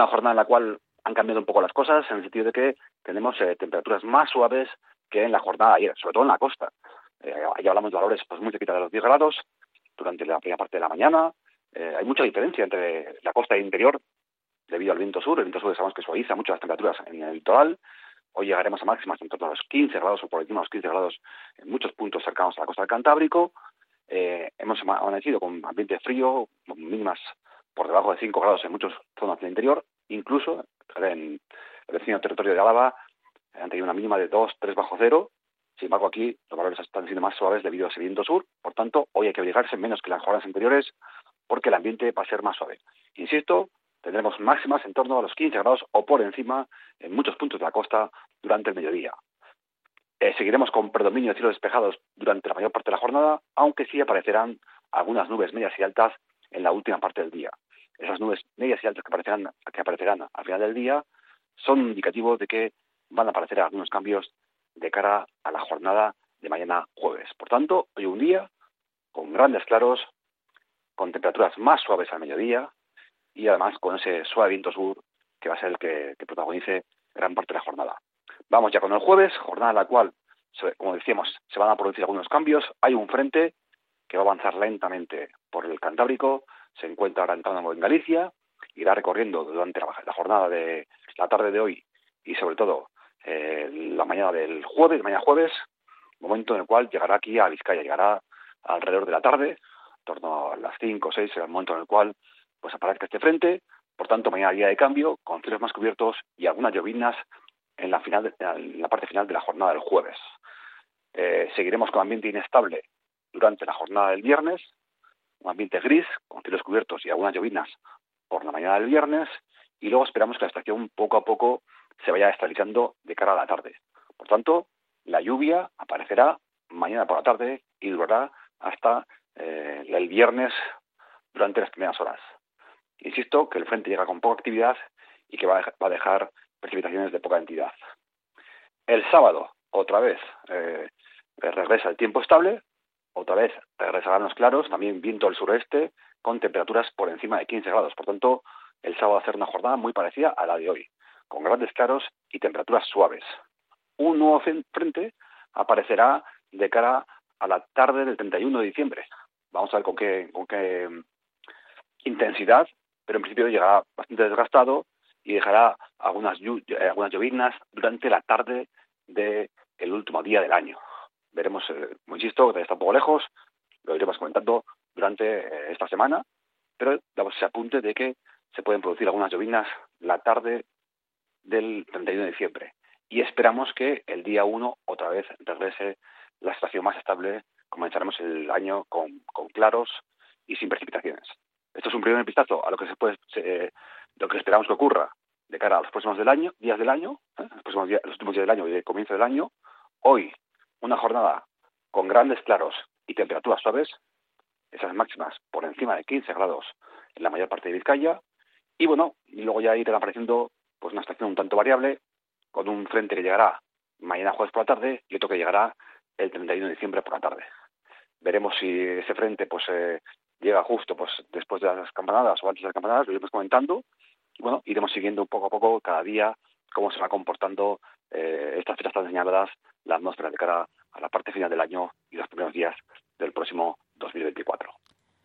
una jornada en la cual han cambiado un poco las cosas en el sentido de que tenemos eh, temperaturas más suaves que en la jornada ayer, sobre todo en la costa. Eh, hablamos de valores pues muy cerquita de los 10 grados durante la primera parte de la mañana. Eh, hay mucha diferencia entre la costa e interior debido al viento sur. El viento sur sabemos que suaviza mucho las temperaturas en el litoral. Hoy llegaremos a máximas en torno a los 15 grados o por encima de los 15 grados en muchos puntos cercanos a la costa del Cantábrico. Eh, hemos amanecido con ambiente frío, mínimas por debajo de 5 grados en muchas zonas del interior. Incluso en el vecino territorio de Álava han tenido una mínima de 2, 3 bajo cero. Sin embargo, aquí los valores están siendo más suaves debido a ese viento sur. Por tanto, hoy hay que abrigarse menos que las jornadas anteriores porque el ambiente va a ser más suave. Insisto, tendremos máximas en torno a los 15 grados o por encima en muchos puntos de la costa durante el mediodía. Eh, seguiremos con predominio de cielos despejados durante la mayor parte de la jornada, aunque sí aparecerán algunas nubes medias y altas en la última parte del día. Esas nubes medias y altas que aparecerán, que aparecerán al final del día son indicativos de que van a aparecer algunos cambios de cara a la jornada de mañana jueves. Por tanto, hoy un día con grandes claros, con temperaturas más suaves al mediodía y además con ese suave viento sur que va a ser el que, protagonice gran parte de la jornada. Vamos ya con el jueves, jornada en la cual, como decíamos, se van a producir algunos cambios. Hay un frente que va a avanzar lentamente por el Cantábrico, se encuentra ahora entrando en Galicia, irá recorriendo durante la jornada de la tarde de hoy y sobre todo eh, la mañana del jueves, mañana jueves, momento en el cual llegará aquí a Vizcaya, llegará alrededor de la tarde, en torno a las 5 o 6, será el momento en el cual pues aparezca este frente, por tanto mañana día de cambio, con cielos más cubiertos y algunas llovinas en la, final, en la parte final de la jornada del jueves. Eh, seguiremos con ambiente inestable durante la jornada del viernes, un ambiente gris, con cielos cubiertos y algunas llovinas por la mañana del viernes, y luego esperamos que la estación poco a poco se vaya estabilizando de cara a la tarde. Por tanto, la lluvia aparecerá mañana por la tarde y durará hasta eh, el viernes durante las primeras horas. Insisto que el frente llega con poca actividad y que va a dejar precipitaciones de poca entidad. El sábado, otra vez, eh, regresa el tiempo estable, otra vez regresarán los claros, también viento al sureste, con temperaturas por encima de 15 grados. Por tanto, el sábado va a ser una jornada muy parecida a la de hoy con grandes claros y temperaturas suaves. Un nuevo frente aparecerá de cara a la tarde del 31 de diciembre. Vamos a ver con qué, con qué mm, intensidad, pero en principio llegará bastante desgastado y dejará algunas, eh, algunas llovinas durante la tarde del último día del año. Veremos, eh, insisto, está un poco lejos, lo iremos comentando durante eh, esta semana, pero damos ese apunte de que se pueden producir algunas llovinas la tarde del 31 de diciembre. Y esperamos que el día 1 otra vez regrese la estación más estable. Comenzaremos el año con, claros y sin precipitaciones. Esto es un primer vistazo a lo que se puede, lo que esperamos que ocurra de cara a los próximos del año, días del año, ¿eh? los, próximos días, los últimos días del año y el comienzo del año. Hoy, una jornada con grandes claros y temperaturas suaves, esas máximas por encima de 15 grados en la mayor parte de Vizcaya, y bueno, y luego ya irán apareciendo pues una estación un tanto variable, con un frente que llegará mañana jueves por la tarde y otro que llegará el 31 de diciembre por la tarde. Veremos si ese frente pues eh, llega justo pues después de las campanadas o antes de las campanadas, lo iremos comentando. Y bueno, iremos siguiendo poco a poco cada día cómo se va comportando eh, estas fechas tan señaladas, la atmósfera de cara a la parte final del año y los primeros días del próximo 2024.